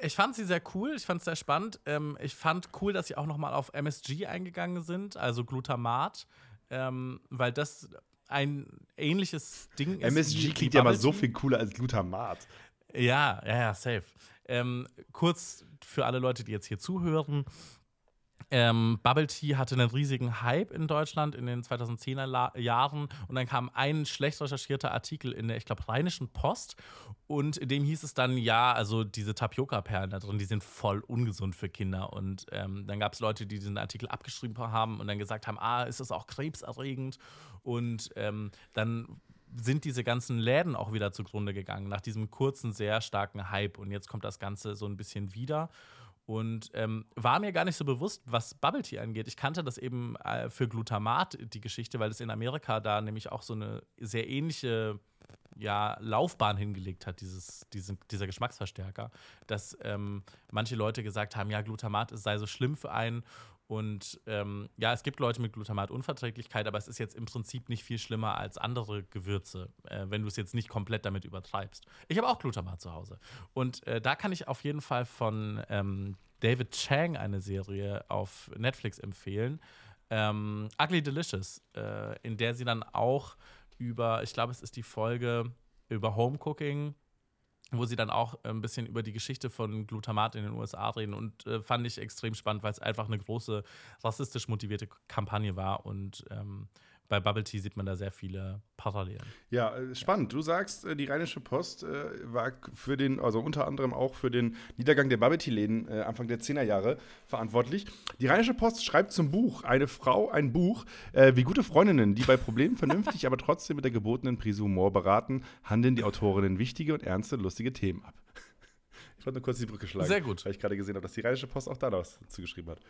Ich fand sie sehr cool, ich fand es sehr spannend. Ähm, ich fand cool, dass sie auch nochmal auf MSG eingegangen sind, also Glutamat, ähm, weil das ein ähnliches Ding ist. MSG klingt ja mal so viel cooler als Glutamat. Ja, ja, ja, safe. Ähm, kurz für alle Leute, die jetzt hier zuhören. Ähm, Bubble Tea hatte einen riesigen Hype in Deutschland in den 2010er La Jahren und dann kam ein schlecht recherchierter Artikel in der, ich glaube, Rheinischen Post und in dem hieß es dann, ja, also diese Tapioca-Perlen da drin, die sind voll ungesund für Kinder und ähm, dann gab es Leute, die diesen Artikel abgeschrieben haben und dann gesagt haben, ah, ist das auch krebserregend und ähm, dann sind diese ganzen Läden auch wieder zugrunde gegangen nach diesem kurzen, sehr starken Hype und jetzt kommt das Ganze so ein bisschen wieder und ähm, war mir gar nicht so bewusst, was Bubble Tea angeht. Ich kannte das eben äh, für Glutamat, die Geschichte, weil es in Amerika da nämlich auch so eine sehr ähnliche ja, Laufbahn hingelegt hat, dieses, diesen, dieser Geschmacksverstärker, dass ähm, manche Leute gesagt haben, ja, Glutamat sei so schlimm für einen und ähm, ja, es gibt Leute mit Glutamatunverträglichkeit, aber es ist jetzt im Prinzip nicht viel schlimmer als andere Gewürze, äh, wenn du es jetzt nicht komplett damit übertreibst. Ich habe auch Glutamat zu Hause. Und äh, da kann ich auf jeden Fall von ähm, David Chang eine Serie auf Netflix empfehlen. Ähm, Ugly Delicious, äh, in der sie dann auch über, ich glaube, es ist die Folge über Homecooking wo sie dann auch ein bisschen über die Geschichte von Glutamat in den USA reden und äh, fand ich extrem spannend, weil es einfach eine große rassistisch motivierte Kampagne war und ähm, bei Bubble Tea sieht man da sehr viele Parallelen. Ja, äh, spannend. Du sagst, äh, die Rheinische Post äh, war für den, also unter anderem auch für den Niedergang der Bubble Tea-Läden Anfang der 10er Jahre verantwortlich. Die Rheinische Post schreibt zum Buch Eine Frau, ein Buch, wie gute Freundinnen, die bei Problemen [LAUGHS] vernünftig, aber trotzdem mit der gebotenen Prise Humor beraten, handeln die Autorinnen wichtige und ernste, lustige Themen ab. Ich wollte nur kurz die Brücke schlagen. Sehr gut. Weil ich gerade gesehen habe, dass die Rheinische Post auch da was zugeschrieben hat.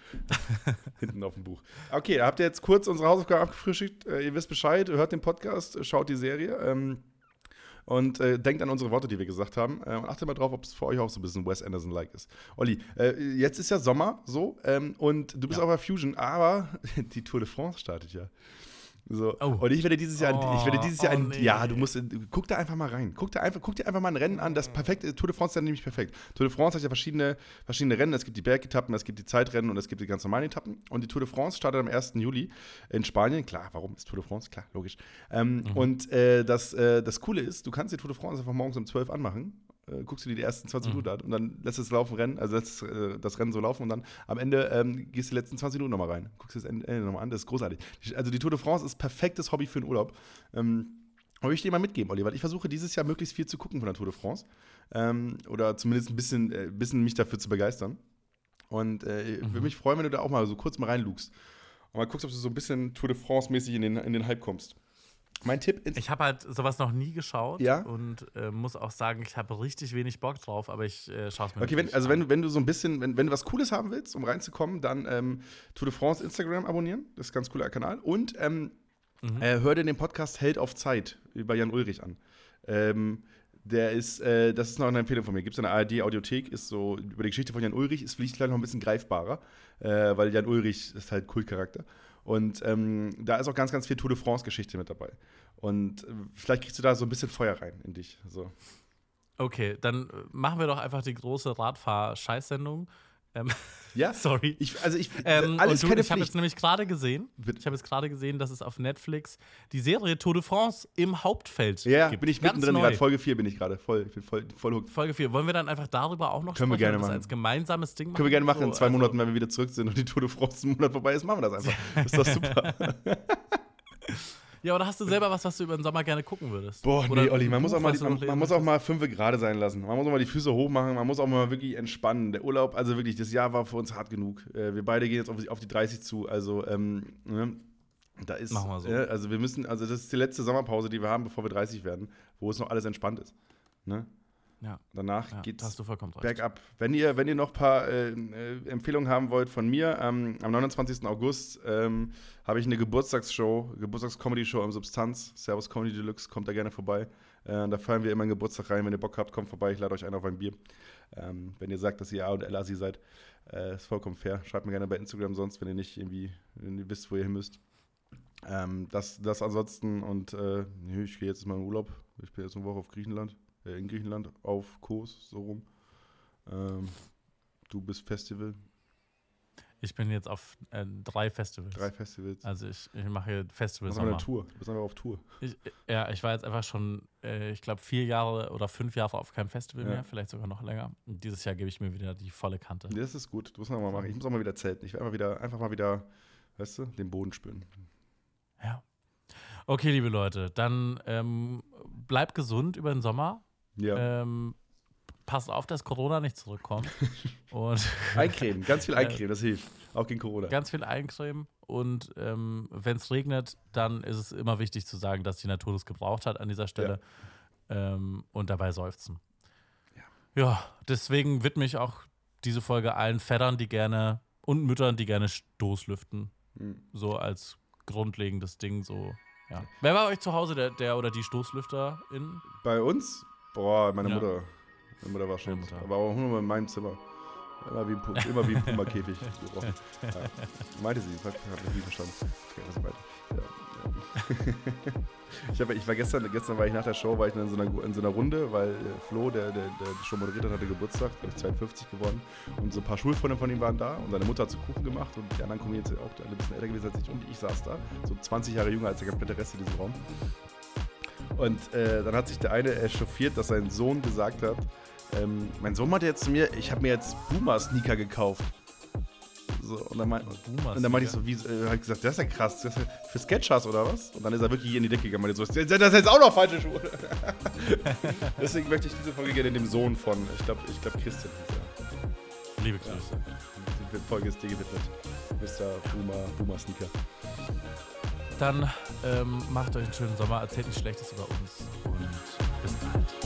[LAUGHS] Hinten auf dem Buch. Okay, da habt ihr jetzt kurz unsere Hausaufgaben abgefrühstückt. Äh, ihr wisst Bescheid, hört den Podcast, schaut die Serie. Ähm, und äh, denkt an unsere Worte, die wir gesagt haben. Äh, und achtet mal drauf, ob es für euch auch so ein bisschen Wes Anderson-like ist. Olli, äh, jetzt ist ja Sommer so ähm, und du bist ja. auch bei Fusion, aber [LAUGHS] die Tour de France startet ja. So. Oh. Und ich werde dieses Jahr, oh, ich werde dieses Jahr, oh, ein, nee. ja, du musst, guck da einfach mal rein. Guck, da einfach, guck dir einfach mal ein Rennen an. Das perfekte Tour de France ist dann nämlich perfekt. Tour de France hat ja verschiedene, verschiedene Rennen. Es gibt die Bergetappen, es gibt die Zeitrennen und es gibt die ganz normalen Etappen. Und die Tour de France startet am 1. Juli in Spanien. Klar, warum ist Tour de France? Klar, logisch. Ähm, mhm. Und äh, das, äh, das Coole ist, du kannst die Tour de France einfach morgens um 12 anmachen äh, guckst du dir die ersten 20 mhm. Minuten an und dann lässt es laufen rennen, also lässt äh, das Rennen so laufen und dann am Ende ähm, gehst du die letzten 20 Minuten nochmal rein. Guckst das Ende nochmal an, das ist großartig. Also die Tour de France ist perfektes Hobby für den Urlaub. Ähm, aber ich dir mal mitgeben, Oliver. Ich versuche dieses Jahr möglichst viel zu gucken von der Tour de France. Ähm, oder zumindest ein bisschen, äh, bisschen mich dafür zu begeistern. Und äh, mhm. würde mich freuen, wenn du da auch mal so kurz mal reinlugst. Und mal guckst, ob du so ein bisschen Tour de France-mäßig in den, in den Hype kommst. Mein Tipp ist. Ich habe halt sowas noch nie geschaut ja? und äh, muss auch sagen, ich habe richtig wenig Bock drauf, aber ich äh, schaue es mir Okay, wenn, also wenn, wenn du so ein bisschen, wenn, wenn du was Cooles haben willst, um reinzukommen, dann ähm, Tour de France Instagram abonnieren. Das ist ein ganz cooler Kanal. Und ähm, mhm. äh, hör dir den Podcast Held auf Zeit über Jan Ulrich an. Ähm, der ist, äh, das ist noch eine Empfehlung von mir. Gibt es eine ARD-Audiothek, ist so über die Geschichte von Jan Ulrich, ist vielleicht noch ein bisschen greifbarer, äh, weil Jan Ulrich ist halt Kultcharakter. Und ähm, da ist auch ganz, ganz viel Tour de France-Geschichte mit dabei. Und äh, vielleicht kriegst du da so ein bisschen Feuer rein in dich. So. Okay, dann äh, machen wir doch einfach die große Radfahr-Scheißsendung. Ähm, ja, [LAUGHS] sorry. Ich, also ich, ähm, alles du, ich habe jetzt nämlich gerade gesehen, ich habe jetzt gerade gesehen, dass es auf Netflix die Serie Tour de France im Hauptfeld ja, gibt. bin ich mittendrin gerade. Folge 4 bin ich gerade. Voll, voll, voll hooked. Folge 4. Wollen wir dann einfach darüber auch noch Können sprechen? wir gerne machen. als gemeinsames Ding machen? Können wir gerne machen. So, in zwei also Monaten, wenn wir wieder zurück sind und die Tour de France ein Monat vorbei ist, machen wir das einfach. [LAUGHS] ist doch super. [LAUGHS] Ja, oder hast du selber was, was du über den Sommer gerne gucken würdest? Boah, oder nee, Olli, man muss auch mal, die, man, man muss auch mal fünf gerade sein lassen. Man muss auch mal die Füße hoch machen, man muss auch mal wirklich entspannen. Der Urlaub, also wirklich, das Jahr war für uns hart genug. Äh, wir beide gehen jetzt auf, auf die 30 zu, also ähm, ne? Da ist, Machen wir so. Ja, also wir müssen, also das ist die letzte Sommerpause, die wir haben, bevor wir 30 werden, wo es noch alles entspannt ist. Ne? Ja. Danach ja, geht's recht. bergab. Wenn ihr, wenn ihr noch ein paar äh, äh, Empfehlungen haben wollt von mir, ähm, am 29. August ähm, habe ich eine Geburtstagsshow, Geburtstags-Comedy-Show im Substanz. Servus Comedy Deluxe, kommt da gerne vorbei. Äh, da feiern wir immer einen Geburtstag rein. Wenn ihr Bock habt, kommt vorbei. Ich lade euch ein auf ein Bier. Ähm, wenn ihr sagt, dass ihr A und L Asi seid, äh, ist vollkommen fair. Schreibt mir gerne bei Instagram sonst, wenn ihr nicht irgendwie ihr wisst, wo ihr hin müsst. Ähm, das, das ansonsten und äh, ich gehe jetzt mal in Urlaub. Ich bin jetzt eine Woche auf Griechenland äh, in Griechenland auf Kurs, so rum. Ähm, du bist Festival. Ich bin jetzt auf äh, drei Festivals. Drei Festivals. Also ich, ich mache hier Festivals. Du bist auf Tour. Du bist einfach auf Tour. Ich, ja, ich war jetzt einfach schon, äh, ich glaube, vier Jahre oder fünf Jahre auf keinem Festival ja. mehr, vielleicht sogar noch länger. Und dieses Jahr gebe ich mir wieder die volle Kante. Das ist gut. Du musst mal machen. Ich muss auch mal wieder zelten. Ich will einfach wieder, einfach mal wieder, weißt du, den Boden spüren. Ja. Okay, liebe Leute, dann ähm, bleibt gesund über den Sommer. Ja. Ähm, passt auf, dass Corona nicht zurückkommt. [LAUGHS] und eincremen, ganz viel [LAUGHS] eincremen, das hilft. Auch gegen Corona. Ganz viel eincremen. Und ähm, wenn es regnet, dann ist es immer wichtig zu sagen, dass die Natur das gebraucht hat an dieser Stelle. Ja. Ähm, und dabei seufzen. Ja. ja, deswegen widme ich auch diese Folge allen Vätern, die gerne und Müttern, die gerne Stoßlüften. Mhm. So als grundlegendes Ding. So, ja. Wer war euch zu Hause, der, der oder die Stoßlüfterin? Bei uns? Boah, meine ja. Mutter. Meine Mutter war schon. Aber auch nur in meinem Zimmer. Immer wie ein, Puma, immer wie ein Puma-Käfig. [LAUGHS] Ja. Meinte sie, ich habe nie verstanden. Ich, [LAUGHS] ich, hab, ich war gestern, gestern war ich nach der Show, war ich in so einer, in so einer Runde, weil Flo, der, der, der die Show moderiert hat, hatte Geburtstag, glaube ich 52 geworden. Und so ein paar Schulfreunde von ihm waren da und seine Mutter hat so Kuchen gemacht und die anderen Comedians auch alle ein bisschen älter gewesen als ich und ich saß da, so 20 Jahre jünger als der komplette Rest in diesem Raum. Und äh, dann hat sich der eine echauffiert, dass sein Sohn gesagt hat, ähm, mein Sohn meinte jetzt zu mir, ich habe mir jetzt Boomer-Sneaker gekauft. So, und dann, mein, und dann meinte ich so, wie, äh, hat gesagt, das ist ja krass, das ist ja für Sketchers oder was? Und dann ist er wirklich in die Decke gegangen, so, das ist jetzt auch noch falsche Schuhe. [LAUGHS] Deswegen möchte ich diese Folge gerne dem Sohn von, ich glaube, ich glaub Christian er. Liebe Grüße. Ja, die Folge ist dir gewidmet. Mr. Boomer, Boomer Sneaker. Dann ähm, macht euch einen schönen Sommer, erzählt nichts Schlechtes über uns und bis bald.